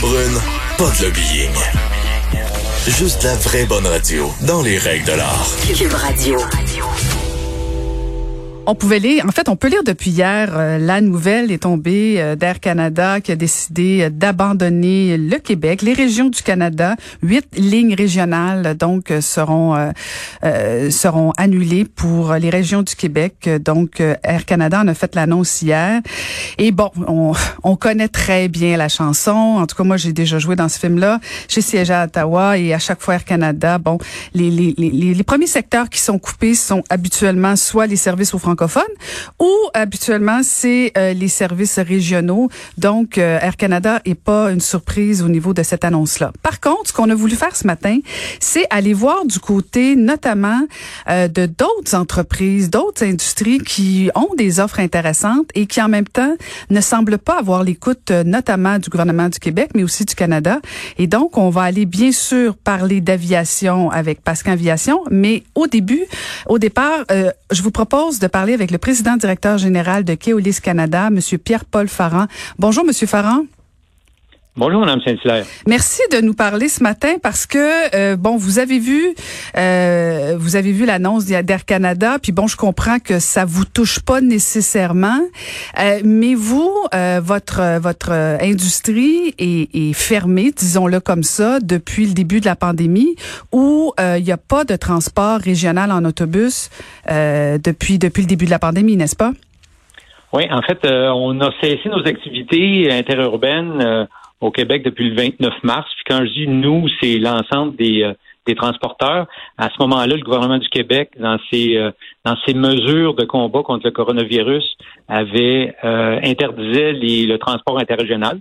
brune, pas de lobbying. Juste la vraie bonne radio, dans les règles de l'art. On pouvait lire, en fait, on peut lire depuis hier, euh, la nouvelle est tombée euh, d'Air Canada qui a décidé euh, d'abandonner le Québec. Les régions du Canada, huit lignes régionales, donc, seront seront annulées pour les régions du Québec. Donc, Air Canada en a fait l'annonce hier. Et bon, on, on connaît très bien la chanson. En tout cas, moi, j'ai déjà joué dans ce film-là. J'ai siégé à Ottawa et à chaque fois Air Canada, bon, les, les, les, les premiers secteurs qui sont coupés sont habituellement soit les services aux francophones ou habituellement c'est euh, les services régionaux. Donc euh, Air Canada est pas une surprise au niveau de cette annonce-là. Par contre, ce qu'on a voulu faire ce matin, c'est aller voir du côté notamment euh, de d'autres entreprises, d'autres industries qui ont des offres intéressantes et qui en même temps ne semblent pas avoir l'écoute notamment du gouvernement du Québec mais aussi du Canada. Et donc on va aller bien sûr parler d'aviation avec Pascal Aviation, mais au début, au départ, je vous propose de parler avec le président directeur général de Keolis Canada, M. Pierre-Paul Farran. Bonjour, M. Farran. Bonjour, Mme Saint-Hilaire. Merci de nous parler ce matin parce que euh, bon, vous avez vu, euh, vous avez vu l'annonce d'Air Canada, puis bon, je comprends que ça vous touche pas nécessairement, euh, mais vous, votre votre industrie est, est fermée, disons-le comme ça, depuis le début de la pandémie, où il n'y a pas de transport régional en autobus depuis depuis le début de la pandémie, n'est-ce pas? Oui, en fait, on a cessé nos activités interurbaines au Québec depuis le 29 mars. Puis quand je dis nous, c'est l'ensemble des, euh, des transporteurs. À ce moment-là, le gouvernement du Québec, dans ses euh, dans ses mesures de combat contre le coronavirus, avait euh, interdisait le transport interrégional.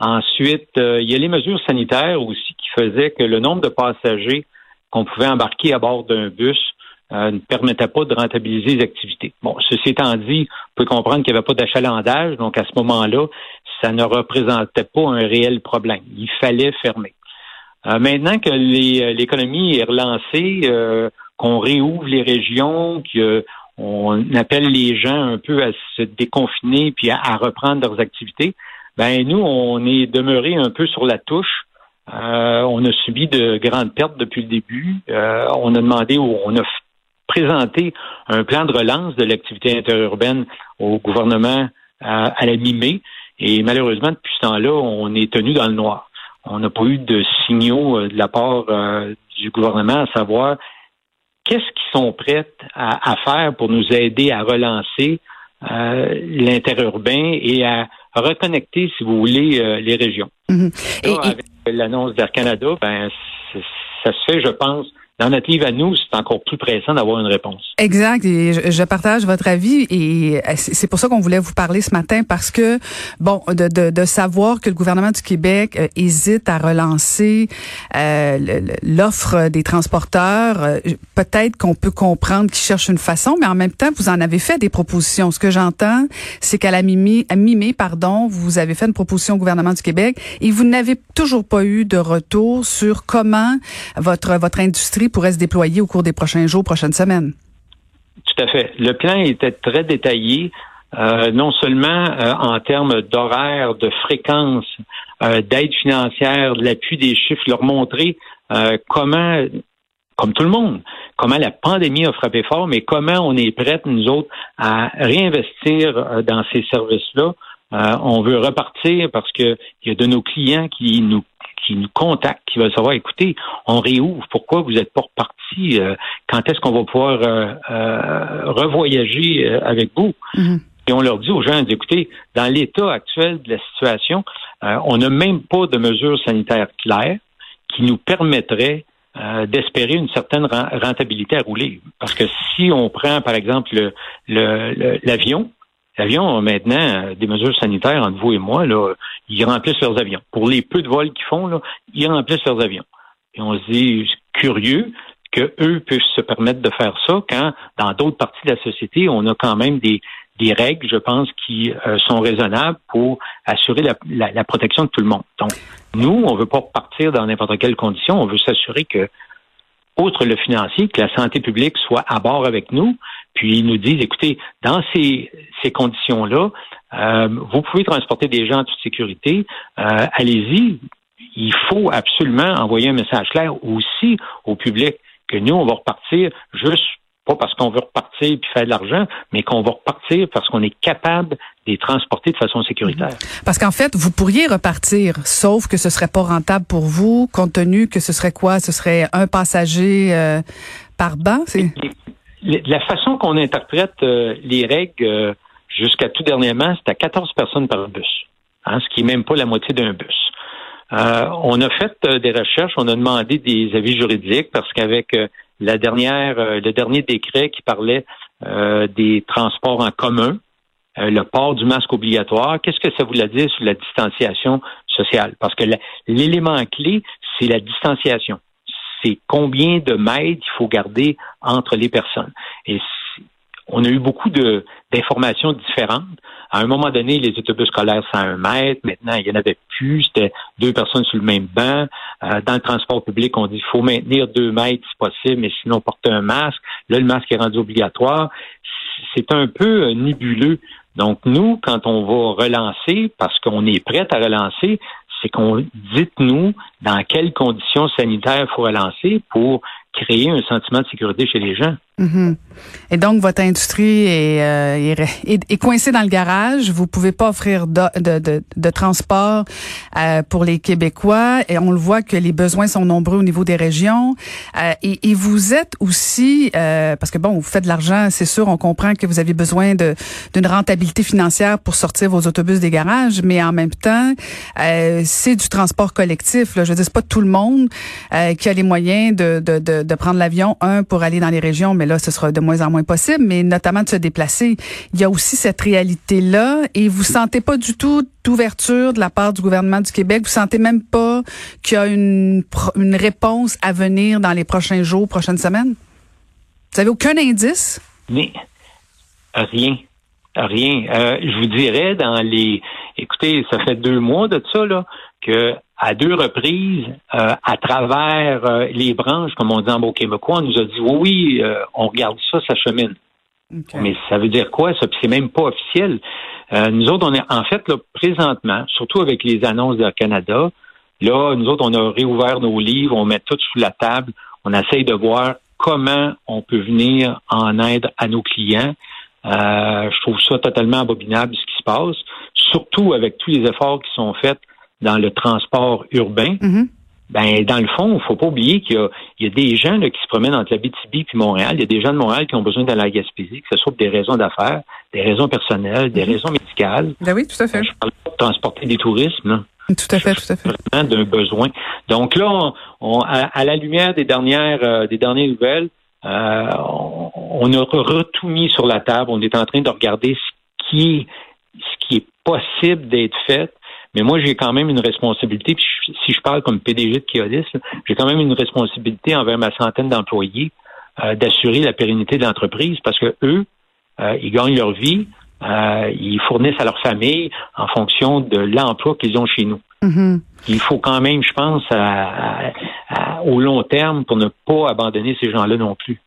Ensuite, il y a les mesures sanitaires aussi qui faisaient que le nombre de passagers qu'on pouvait embarquer à bord d'un bus ne permettait pas de rentabiliser les activités. Bon, ceci étant dit, on peut comprendre qu'il n'y avait pas d'achalandage, donc à ce moment-là, ça ne représentait pas un réel problème. Il fallait fermer. Euh, maintenant que euh, l'économie est relancée, euh, qu'on réouvre les régions, qu'on appelle les gens un peu à se déconfiner puis à, reprendre leurs activités, ben nous, on est demeuré un peu sur la touche. on a subi de grandes pertes depuis le début. on a demandé, on a présenté un plan de relance de l'activité interurbaine au gouvernement à la mi-mai. Et malheureusement, depuis ce temps-là, on est tenu dans le noir. On n'a pas eu de signaux euh, de la part euh, du gouvernement à savoir qu'est-ce qu'ils sont prêts à, faire pour nous aider à relancer euh, l'interurbain et à reconnecter, si vous voulez, les régions. Mm-hmm. Avec l'annonce d'Air Canada, ben, ça se fait, je pense, dans notre livre à nous, c'est encore plus pressant d'avoir une réponse. Exact. Et je, partage votre avis et euh, c'est pour ça qu'on voulait vous parler ce matin parce que, bon, de, de, de savoir que le gouvernement du Québec euh, hésite à relancer euh, l'offre des transporteurs, euh, peut-être qu'on peut comprendre qu'ils cherchent une façon, mais en même temps, vous en avez fait des propositions. Ce que j'entends, c'est qu'à la mi à pardon, vous avez fait une proposition au gouvernement du Québec et vous n'avez toujours pas eu de retour sur comment votre votre industrie pourrait se déployer au cours des prochains jours, prochaines semaines. Tout à fait. Le plan était très détaillé, euh, non seulement euh, en termes d'horaire, de fréquence, euh, d'aide financière, de l'appui des chiffres, leur montrer comment, comme tout le monde, comment la pandémie a frappé fort, mais comment on est prêts, nous autres, à réinvestir dans ces services-là. on veut repartir parce qu'il y a de nos clients qui nous qui nous contactent, qui veulent savoir, écoutez, on réouvre, pourquoi vous êtes pas reparti? Euh, quand est-ce qu'on va pouvoir euh, euh, revoyager avec vous? Mm-hmm. Et on leur dit aux gens, écoutez, dans l'état actuel de la situation, on n'a même pas de mesures sanitaires claires qui nous permettraient d'espérer une certaine rentabilité à rouler. Parce que si on prend, par exemple, l'avion, L'avion, maintenant, des mesures sanitaires entre vous et moi, là, ils remplissent leurs avions. Pour les peu de vols qu'ils font, là, ils remplissent leurs avions. Et on se dit curieux qu'eux puissent se permettre de faire ça quand, dans d'autres parties de la société, on a quand même des, des règles, je pense, qui euh, sont raisonnables pour assurer la, la, protection de tout le monde. Donc, nous, on veut pas partir dans n'importe quelle condition. On veut s'assurer que, outre le financier, que la santé publique soit à bord avec nous, puis ils nous disent, écoutez, dans ces, ces conditions-là, vous pouvez transporter des gens en toute sécurité. Allez-y. Il faut absolument envoyer un message clair aussi au public que nous, on va repartir juste pas parce qu'on veut repartir puis faire de l'argent, mais qu'on va repartir parce qu'on est capable de les transporter de façon sécuritaire. Mhm. Parce qu'en fait, vous pourriez repartir, sauf que ce serait pas rentable pour vous, compte tenu que ce serait quoi? Ce serait un passager euh, par banc? La façon qu'on interprète euh, les règles euh, jusqu'à tout dernièrement, c'est à 14 personnes par bus, hein, ce qui est même pas la moitié d'un bus. on a fait des recherches, on a demandé des avis juridiques parce qu'avec la dernière, euh, le dernier décret qui parlait euh, des transports en commun, euh, le port du masque obligatoire, qu'est-ce que ça voulait dire sur la distanciation sociale? Parce que l'élément clé, c'est la distanciation. C'est combien de mètres il faut garder entre les personnes. Et on a eu beaucoup d'informations différentes. À un moment donné, les autobus scolaires, c'est à un mètre. Maintenant, il n'y en avait plus. C'était deux personnes sur le même banc. Euh, dans le transport public, on dit qu'il faut maintenir deux mètres si possible, mais sinon porter un masque. Là, le masque est rendu obligatoire. C'est un peu euh, nébuleux. Donc, nous, quand on va relancer, parce qu'on est prêt à relancer, c'est qu'on dites-nous dans quelles conditions sanitaires il faut relancer pour créer un sentiment de sécurité chez les gens. Mhm. Et donc, votre industrie est, euh, est, est, coincée dans le garage. Vous pouvez pas offrir de, de, de, de transport euh, pour les Québécois. Et on le voit que les besoins sont nombreux au niveau des régions. Euh, et, et, vous êtes aussi, euh, parce que bon, vous faites de l'argent, c'est sûr, on comprend que vous avez besoin d'une rentabilité financière pour sortir vos autobus des garages, mais en même temps, euh, c'est du transport collectif. Là. Je veux dire, c'est pas tout le monde qui a les moyens de, de, de, de prendre l'avion, un, pour aller dans les régions, mais là, ce sera de moins en moins possible, mais notamment de se déplacer. Il y a aussi cette réalité-là et vous sentez pas du tout d'ouverture de la part du gouvernement du Québec? Vous sentez même pas qu'il y a une, réponse à venir dans les prochains jours, prochaines semaines? Vous avez aucun indice? Mais rien. Rien. Euh, je vous dirais dans les. Écoutez, ça fait deux mois de ça là que à deux reprises, euh, à travers euh, les branches, comme on dit en beau québécois, on nous a dit oui, oui, euh, on regarde ça, ça chemine. Mais ça veut dire quoi, ça? Puis c'est même pas officiel. nous autres, on est en fait là, présentement, surtout avec les annonces de Canada, là, nous autres, on a réouvert nos livres, on met tout sous la table, on essaye de voir comment on peut venir en aide à nos clients. je trouve ça totalement abominable ce qui se passe, surtout avec tous les efforts qui sont faits dans le transport urbain, mm-hmm. ben dans le fond, il faut pas oublier qu'il y, a, des gens qui se promènent entre la BTB puis Montréal. Il y a des gens de Montréal qui ont besoin d'aller à la Gaspésie, que ce soit pour des raisons d'affaires, des raisons personnelles, des mm-hmm. raisons médicales. Ben oui, tout à fait. Je parle pas de transporter des touristes, là. Tout à fait, tout à fait. Vraiment d'un besoin. Donc là, on, à, la lumière des dernières euh, des dernières nouvelles, euh, on, on, a tout mis sur la table. On est en train de regarder ce qui est ce qui est possible d'être fait mais moi, j'ai quand même une responsabilité. si je parle comme PDG de Kiodis, j'ai quand même une responsabilité envers ma centaine d'employés euh, d'assurer la pérennité de l'entreprise parce que eux, euh, ils gagnent leur vie, euh, ils fournissent à leur famille en fonction de l'emploi qu'ils ont chez nous. Mm-hmm. Il faut quand même, je pense, au long terme pour ne pas abandonner ces gens-là non plus.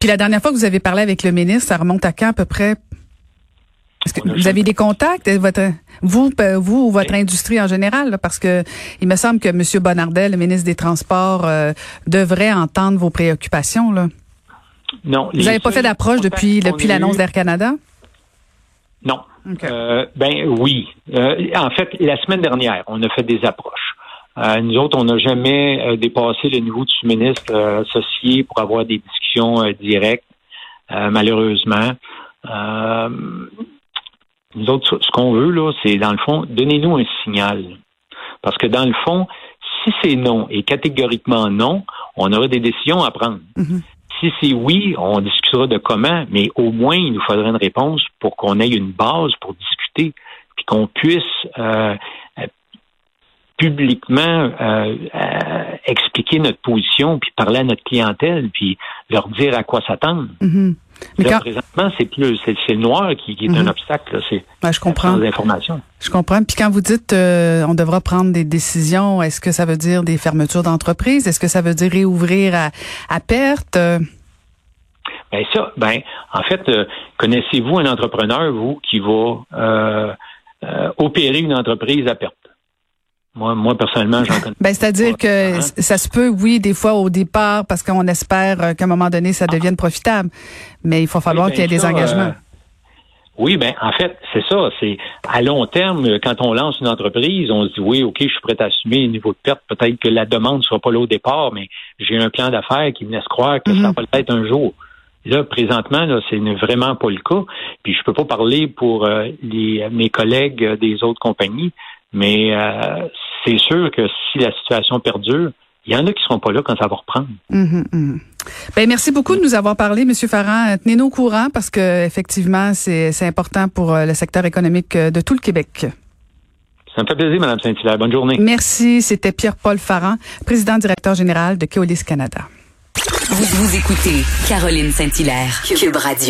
Puis la dernière fois que vous avez parlé avec le ministre, ça remonte à quand à peu près? Que vous avez des contacts, votre, vous, vous ou votre industrie en général, parce que il me semble que M. Bonardel, le ministre des Transports, euh, devrait entendre vos préoccupations. Là. Non. Vous n'avez pas fait d'approche depuis, depuis l'annonce d'Air Canada? Non. Euh, ben oui. Euh, en fait, la semaine dernière, on a fait des approches. nous autres, on n'a jamais dépassé le niveau du ministre associé pour avoir des discussions directes, malheureusement. Nous autres, ce qu'on veut, là, c'est, dans le fond, donnez-nous un signal. Parce que, dans le fond, si c'est non et catégoriquement non, on aura des décisions à prendre. Mm-hmm. Si c'est oui, on discutera de comment, mais au moins, il nous faudrait une réponse pour qu'on ait une base pour discuter, puis qu'on puisse euh, publiquement euh, euh, expliquer notre position, puis parler à notre clientèle, puis leur dire à quoi s'attendre. Mm-hmm. Mais quand... présentement, c'est plus c'est, le noir qui, est un mhm. obstacle. C'est ouais, je comprends. informations. Je comprends. Puis quand vous dites euh, on devra prendre des décisions, est-ce que ça veut dire des fermetures d'entreprises? Est-ce que ça veut dire réouvrir à, à perte? Ben ça, ben en fait, connaissez-vous un entrepreneur vous qui va opérer une entreprise à perte? Moi, moi personnellement, j'en connais. Ben, c'est-à-dire que ça se peut, oui, des fois au départ, parce qu'on espère euh, qu'à un moment donné, ça devienne profitable. Mais il faut falloir qu'il y ait des engagements. Euh, oui, ben en fait, c'est ça. C'est à long terme, quand on lance une entreprise, on se dit oui, ok, je suis prêt à assumer un niveau de perte. Peut-être que la demande ne sera pas là au départ, mais j'ai un plan d'affaires qui me laisse croire que ça mhm. va l'être un jour. Là, présentement, là, c'est vraiment pas le cas. Puis je peux pas parler pour euh, les, mes collègues des autres compagnies, mais euh, c'est sûr que si la situation perdure, il y en a qui ne seront pas là quand ça va reprendre. Mhm, mhm. Ben, merci beaucoup de nous avoir parlé, M. Farran. Tenez-nous au courant parce que effectivement, c'est important pour euh, le secteur économique euh, de tout le Québec. Ça me fait plaisir, Mme Saint-Hilaire. Bonne journée. Merci. C'était Pierre-Paul Farran, président directeur général de Keolis Canada. Vous, vous écoutez Caroline Saint-Hilaire, Cube Radio.